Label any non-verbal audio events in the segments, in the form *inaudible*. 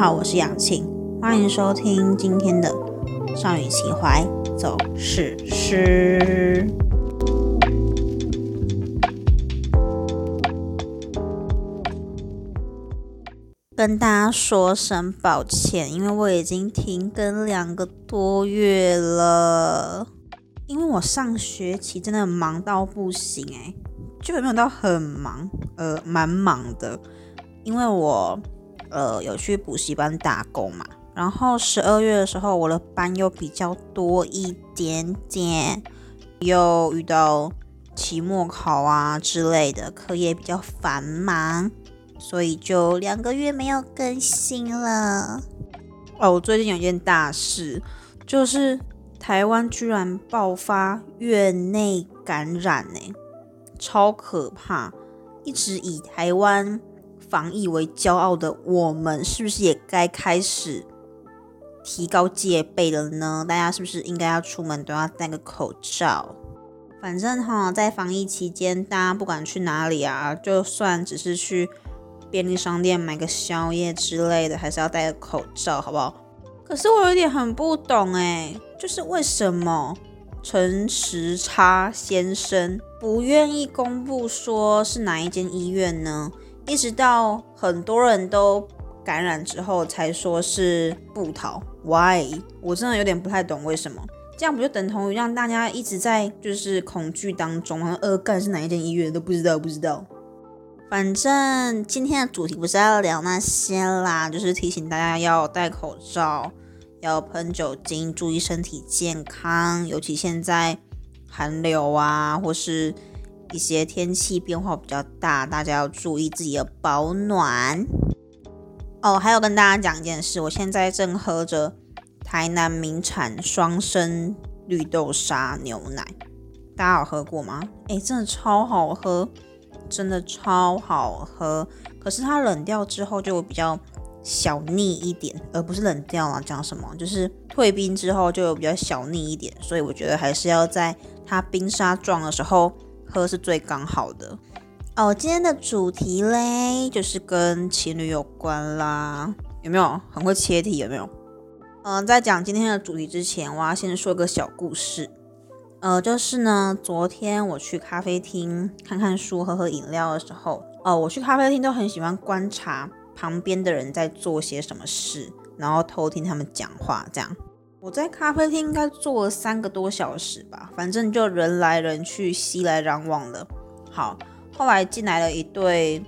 好，我是杨晴，欢迎收听今天的少女情怀走史诗。跟大家说声抱歉，因为我已经停更两个多月了。因为我上学期真的忙到不行诶，就没有到很忙，呃，蛮忙的。因为我呃有去补习班打工嘛，然后十二月的时候我的班又比较多一点点，又遇到期末考啊之类的，课业比较繁忙。所以就两个月没有更新了。哦，我最近有一件大事，就是台湾居然爆发院内感染呢，超可怕！一直以台湾防疫为骄傲的我们，是不是也该开始提高戒备了呢？大家是不是应该要出门都要戴个口罩？反正哈，在防疫期间，大家不管去哪里啊，就算只是去。便利商店买个宵夜之类的，还是要戴个口罩，好不好？可是我有点很不懂哎，就是为什么陈时差先生不愿意公布说是哪一间医院呢？一直到很多人都感染之后才说是布逃，Why？我真的有点不太懂为什么，这样不就等同于让大家一直在就是恐惧当中，好像呃，干是哪一间医院都不知道，不知道。反正今天的主题不是要聊那些啦，就是提醒大家要戴口罩，要喷酒精，注意身体健康。尤其现在寒流啊，或是一些天气变化比较大，大家要注意自己的保暖。哦，还有跟大家讲一件事，我现在正喝着台南名产双生绿豆沙牛奶，大家有喝过吗？哎，真的超好喝。真的超好喝，可是它冷掉之后就比较小腻一点，而不是冷掉啊，讲什么？就是退冰之后就比较小腻一点，所以我觉得还是要在它冰沙状的时候喝是最刚好的。哦，今天的主题嘞，就是跟情侣有关啦，有没有？很会切题，有没有？嗯，在讲今天的主题之前，我要先说个小故事。呃，就是呢，昨天我去咖啡厅看看书、喝喝饮料的时候，哦，我去咖啡厅都很喜欢观察旁边的人在做些什么事，然后偷听他们讲话。这样，我在咖啡厅应该坐了三个多小时吧，反正就人来人去，熙来攘往的。好，后来进来了一对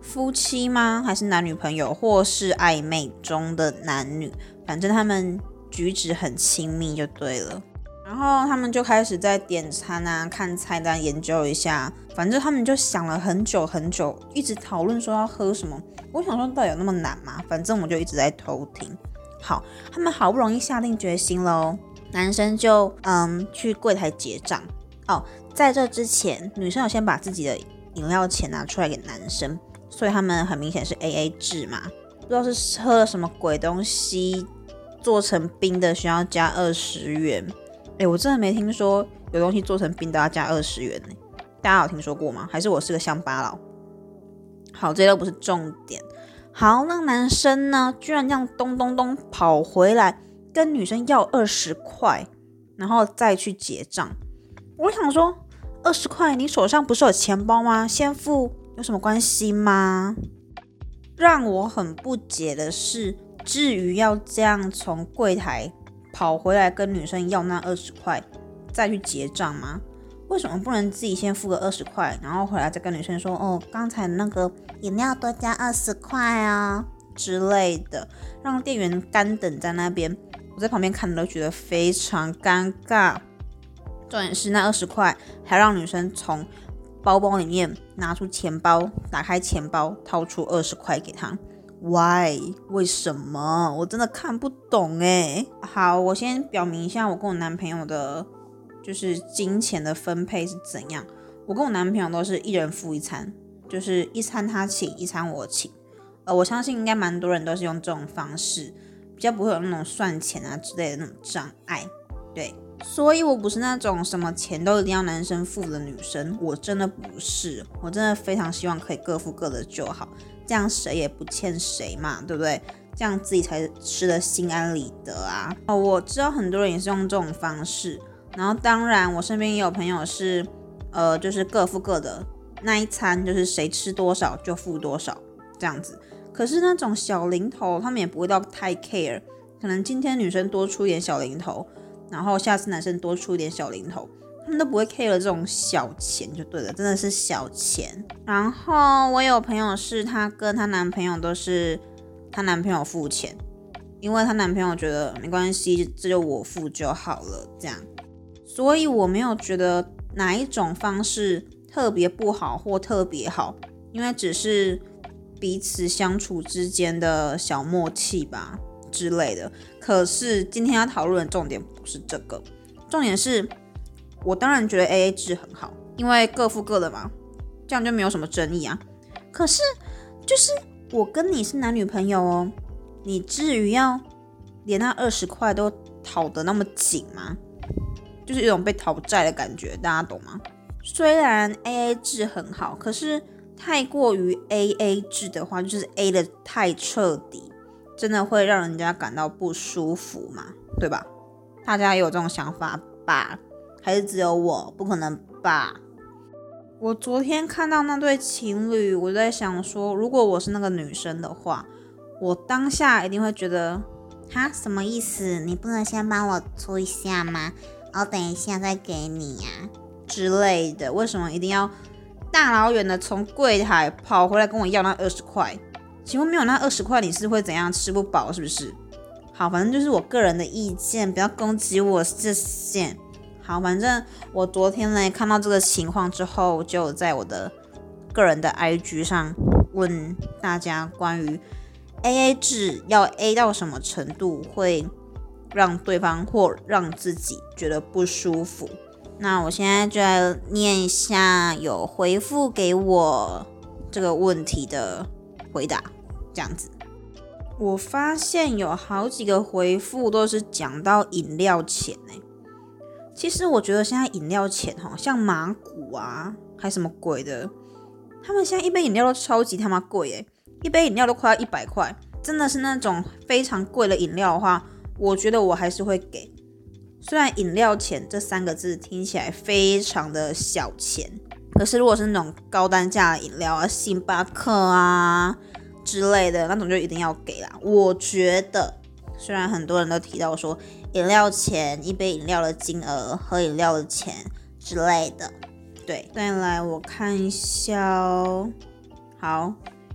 夫妻吗？还是男女朋友，或是暧昧中的男女？反正他们举止很亲密，就对了。然后他们就开始在点餐啊，看菜单，研究一下。反正他们就想了很久很久，一直讨论说要喝什么。我想说，到底有那么难吗？反正我就一直在偷听。好，他们好不容易下定决心喽，男生就嗯去柜台结账。哦，在这之前，女生有先把自己的饮料钱拿出来给男生，所以他们很明显是 A A 制嘛。不知道是喝了什么鬼东西，做成冰的需要加二十元。哎，我真的没听说有东西做成冰都要加二十元呢。大家有听说过吗？还是我是个乡巴佬？好，这都不是重点。好，那男生呢，居然这样咚咚咚跑回来跟女生要二十块，然后再去结账。我想说，二十块，你手上不是有钱包吗？先付有什么关系吗？让我很不解的是，至于要这样从柜台。跑回来跟女生要那二十块，再去结账吗？为什么不能自己先付个二十块，然后回来再跟女生说哦，刚才那个饮料多加二十块啊之类的，让店员干等在那边。我在旁边看都觉得非常尴尬。重点是那二十块还让女生从包包里面拿出钱包，打开钱包掏出二十块给他。Why？为什么？我真的看不懂哎。好，我先表明一下，我跟我男朋友的，就是金钱的分配是怎样。我跟我男朋友都是一人付一餐，就是一餐他请，一餐我请。呃，我相信应该蛮多人都是用这种方式，比较不会有那种算钱啊之类的那种障碍。对，所以我不是那种什么钱都一定要男生付的女生，我真的不是。我真的非常希望可以各付各的就好。这样谁也不欠谁嘛，对不对？这样自己才吃的心安理得啊。哦，我知道很多人也是用这种方式，然后当然我身边也有朋友是，呃，就是各付各的，那一餐就是谁吃多少就付多少这样子。可是那种小零头，他们也不会到太 care，可能今天女生多出点小零头，然后下次男生多出一点小零头。他们都不会 care 这种小钱就对了，真的是小钱。然后我有朋友是她跟她男朋友都是她男朋友付钱，因为她男朋友觉得没关系，这就我付就好了这样。所以我没有觉得哪一种方式特别不好或特别好，因为只是彼此相处之间的小默契吧之类的。可是今天要讨论的重点不是这个，重点是。我当然觉得 A A 制很好，因为各付各的嘛，这样就没有什么争议啊。可是，就是我跟你是男女朋友哦，你至于要连那二十块都讨得那么紧吗？就是一种被讨债的感觉，大家懂吗？虽然 A A 制很好，可是太过于 A A 制的话，就是 A 的太彻底，真的会让人家感到不舒服嘛，对吧？大家也有这种想法吧？还是只有我？不可能吧！我昨天看到那对情侣，我在想说，如果我是那个女生的话，我当下一定会觉得，哈，什么意思？你不能先帮我出一下吗？然后等一下再给你呀之类的。为什么一定要大老远的从柜台跑回来跟我要那二十块？请问没有那二十块，你是会怎样吃不饱？是不是？好，反正就是我个人的意见，不要攻击我这些。好，反正我昨天呢看到这个情况之后，就在我的个人的 IG 上问大家关于 AA 制要 A 到什么程度会让对方或让自己觉得不舒服。那我现在就来念一下有回复给我这个问题的回答，这样子。我发现有好几个回复都是讲到饮料钱呢。其实我觉得现在饮料钱哈，像马古啊，还什么鬼的，他们现在一杯饮料都超级他妈贵诶，一杯饮料都快要一百块，真的是那种非常贵的饮料的话，我觉得我还是会给。虽然饮料钱这三个字听起来非常的小钱，可是如果是那种高单价的饮料啊，星巴克啊之类的那种就一定要给啦。我觉得，虽然很多人都提到说。饮料钱，一杯饮料的金额，喝饮料的钱之类的。对，再来我看一下哦。好，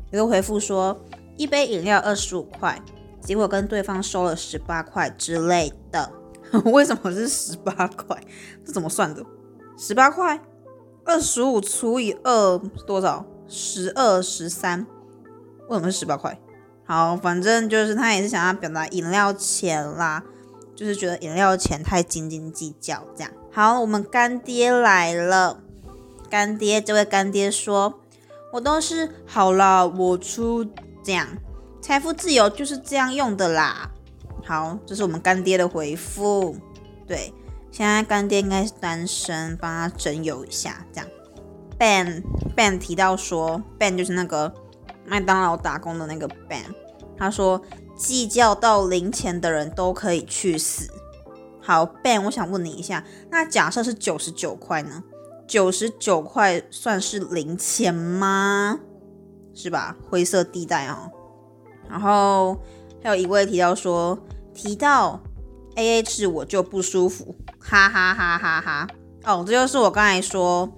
有个回复说一杯饮料二十五块，结果跟对方收了十八块之类的。*laughs* 为什么是十八块？这怎么算的？十八块，二十五除以二多少？十二十三。为什么是十八块？好，反正就是他也是想要表达饮料钱啦。就是觉得饮料钱太斤斤计较，这样好。我们干爹来了，干爹，这位干爹说：“我都是好了，我出这样，财富自由就是这样用的啦。”好，这是我们干爹的回复。对，现在干爹应该是单身，帮他整友一下，这样。Ben Ben 提到说，Ben 就是那个麦当劳打工的那个 Ben，他说。计较到零钱的人都可以去死。好，Ben，我想问你一下，那假设是九十九块呢？九十九块算是零钱吗？是吧？灰色地带哦。然后还有一位提到说，提到 A A 制我就不舒服，哈哈哈哈哈。哦，这就是我刚才说，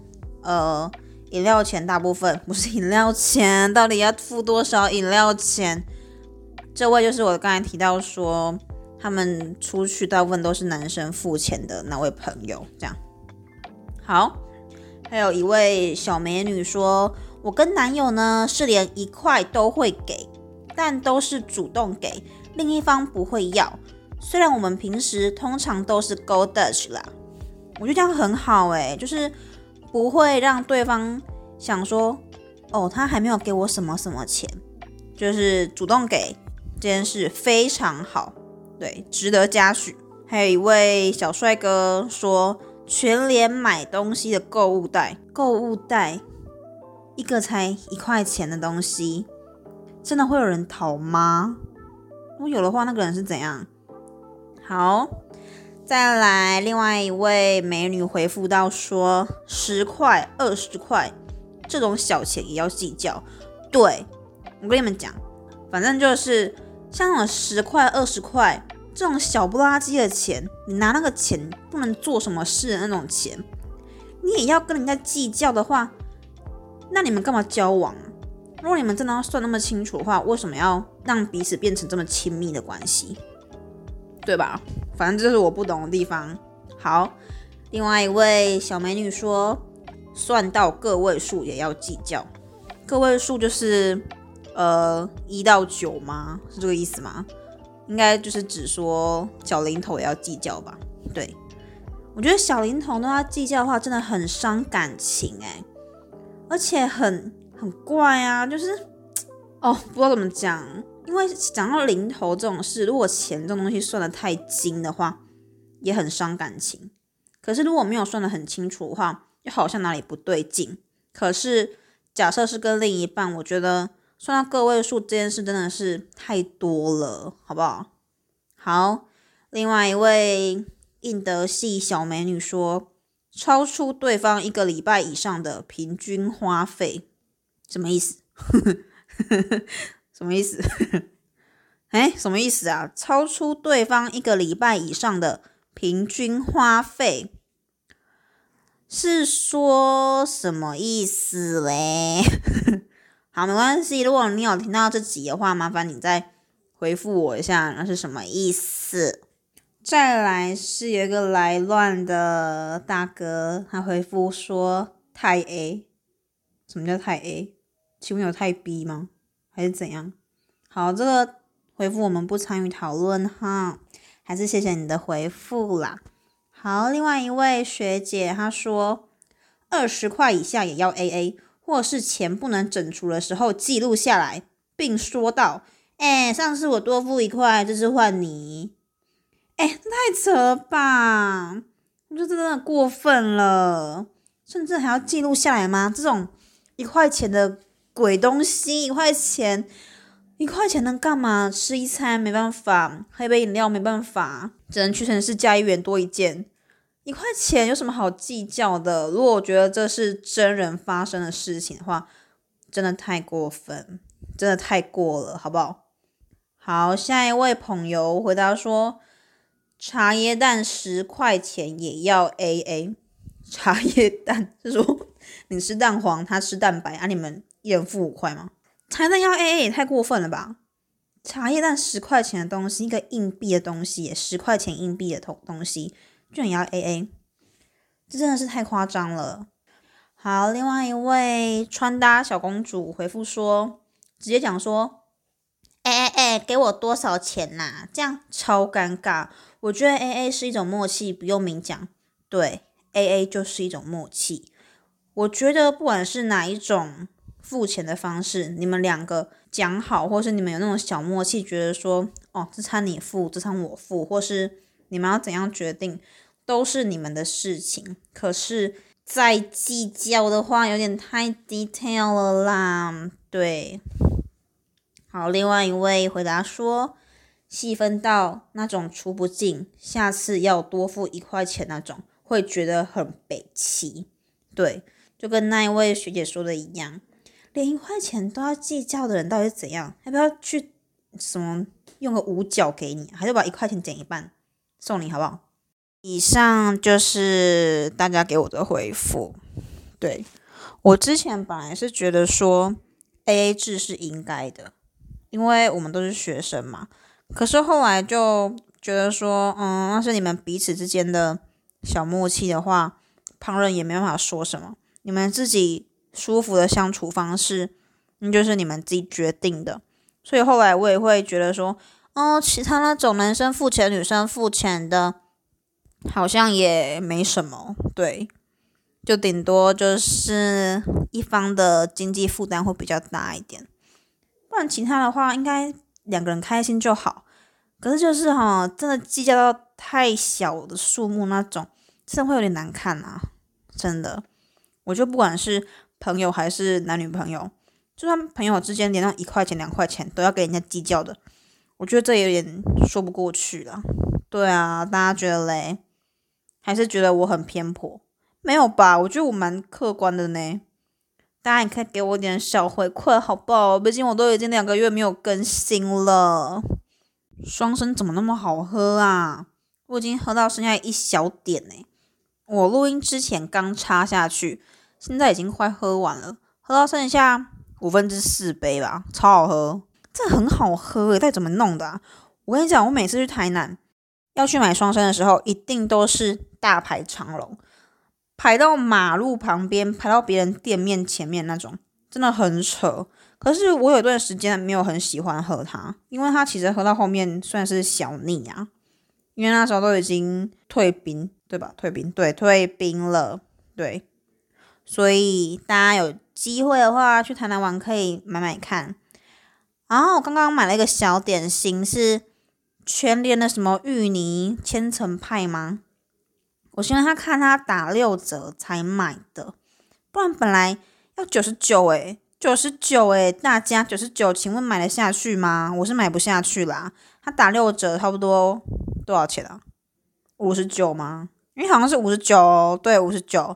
呃，饮料钱大部分 *laughs* 不是饮料钱，到底要付多少饮料钱？这位就是我刚才提到说，他们出去大部分都是男生付钱的那位朋友。这样好，还有一位小美女说，我跟男友呢是连一块都会给，但都是主动给，另一方不会要。虽然我们平时通常都是 go Dutch 啦，我觉得这样很好诶，就是不会让对方想说，哦，他还没有给我什么什么钱，就是主动给。这件事非常好，对，值得嘉许。还有一位小帅哥说，全连买东西的购物袋，购物袋一个才一块钱的东西，真的会有人逃吗？如果有的话，那个人是怎样？好，再来另外一位美女回复到说，十块、二十块这种小钱也要计较。对我跟你们讲，反正就是像那种十块、二十块这种小不拉几的钱，你拿那个钱不能做什么事的那种钱，你也要跟人家计较的话，那你们干嘛交往啊？如果你们真的要算那么清楚的话，为什么要让彼此变成这么亲密的关系？对吧？反正这是我不懂的地方。好，另外一位小美女说，算到个位数也要计较。个位数就是呃一到九吗？是这个意思吗？应该就是指说小零头也要计较吧？对，我觉得小零头都要计较的话，真的很伤感情哎，而且很很怪啊，就是 *tsk* 哦，不知道怎么讲。因为讲到零头这种事，如果钱这种东西算的太精的话，也很伤感情。可是如果没有算的很清楚的话，又好像哪里不对劲。可是假设是跟另一半，我觉得算到个位数这件事真的是太多了，好不好？好，另外一位印德系小美女说，超出对方一个礼拜以上的平均花费，什么意思？*laughs* 什么意思？*laughs* 哎，什么意思啊？超出对方一个礼拜以上的平均花费，是说什么意思嘞？*laughs* 好，没关系。如果你有听到这集的话，麻烦你再回复我一下，那是什么意思？再来是有一个来乱的大哥，他回复说太 A，什么叫太 A？请问有太逼吗？还是怎样？好，这个回复我们不参与讨论哈，还是谢谢你的回复啦。好，另外一位学姐她说，二十块以下也要 A A，或是钱不能整除的时候记录下来，并说道：“哎，上次我多付一块，这次换你。”哎，太扯了吧？我觉得真的过分了，甚至还要记录下来吗？这种一块钱的。鬼东西，一块钱，一块钱能干嘛？吃一餐没办法，喝一杯饮料没办法，只能屈臣氏加一元多一件。一块钱有什么好计较的？如果我觉得这是真人发生的事情的话，真的太过分，真的太过了，好不好？好，下一位朋友回答说，茶叶蛋十块钱也要 A A。*laughs* 茶叶蛋是说你吃蛋黄，他吃蛋白啊？你们？一人付五块吗？茶叶蛋要 A A 也太过分了吧！茶叶蛋十块钱的东西，一个硬币的东西，十块钱硬币的东东西，居然要 A A，这真的是太夸张了。好，另外一位穿搭小公主回复说，直接讲说，哎哎哎，给我多少钱呐？这样超尴尬。我觉得 A A 是一种默契，不用明讲。对，A A 就是一种默契。我觉得不管是哪一种。付钱的方式，你们两个讲好，或是你们有那种小默契，觉得说，哦，这餐你付，这餐我付，或是你们要怎样决定，都是你们的事情。可是再计较的话，有点太 detail 了啦。对，好，另外一位回答说，细分到那种出不进，下次要多付一块钱那种，会觉得很北齐。对，就跟那一位学姐说的一样。连一块钱都要计较的人到底是怎样？要不要去什么用个五角给你，还是把一块钱减一半送你，好不好？以上就是大家给我的回复。对我之前本来是觉得说 A A 制是应该的，因为我们都是学生嘛。可是后来就觉得说，嗯，那是你们彼此之间的小默契的话，旁人也没办法说什么。你们自己。舒服的相处方式，那就是你们自己决定的。所以后来我也会觉得说，哦，其他那种男生付钱、女生付钱的，好像也没什么。对，就顶多就是一方的经济负担会比较大一点，不然其他的话，应该两个人开心就好。可是就是哈，真的计较到太小的数目那种，真的会有点难看啊！真的，我就不管是。朋友还是男女朋友，就算朋友之间连那一块钱两块钱都要跟人家计较的，我觉得这有点说不过去了。对啊，大家觉得嘞？还是觉得我很偏颇？没有吧？我觉得我蛮客观的呢。大家也可以给我点小回馈，好不好？毕竟我都已经两个月没有更新了。双生怎么那么好喝啊？我已经喝到剩下一小点呢。我录音之前刚插下去，现在已经快喝完了，喝到剩下五分之四杯吧，超好喝，这很好喝诶，到底怎么弄的啊？我跟你讲，我每次去台南要去买双生的时候，一定都是大排长龙。排到马路旁边，排到别人店面前面那种，真的很扯。可是我有一段时间没有很喜欢喝它，因为它其实喝到后面算是小腻啊。因为那时候都已经退冰，对吧？退冰，对，退冰了，对。所以大家有机会的话去台南玩可以买买看。然后我刚刚买了一个小点心，是全联的什么芋泥千层派吗？我是因为他看他打六折才买的，不然本来要九十九诶，九十九诶，大家九十九，请问买得下去吗？我是买不下去啦。他打六折，差不多多少钱啊？五十九吗？因为好像是五十九，对，五十九。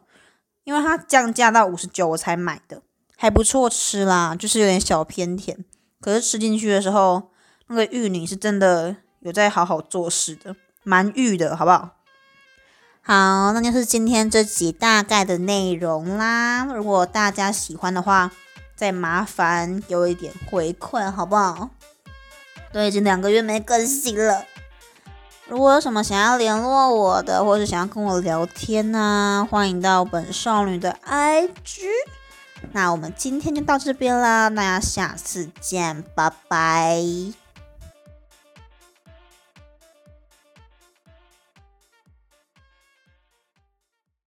因为它降价到五十九，我才买的，还不错吃啦，就是有点小偏甜。可是吃进去的时候，那个芋泥是真的有在好好做事的，蛮芋的，好不好？好，那就是今天这集大概的内容啦。如果大家喜欢的话，再麻烦给我一点回馈，好不好？都已经两个月没更新了。如果有什么想要联络我的，或是想要跟我聊天呢，欢迎到本少女的 IG。那我们今天就到这边啦，大家下次见，拜拜。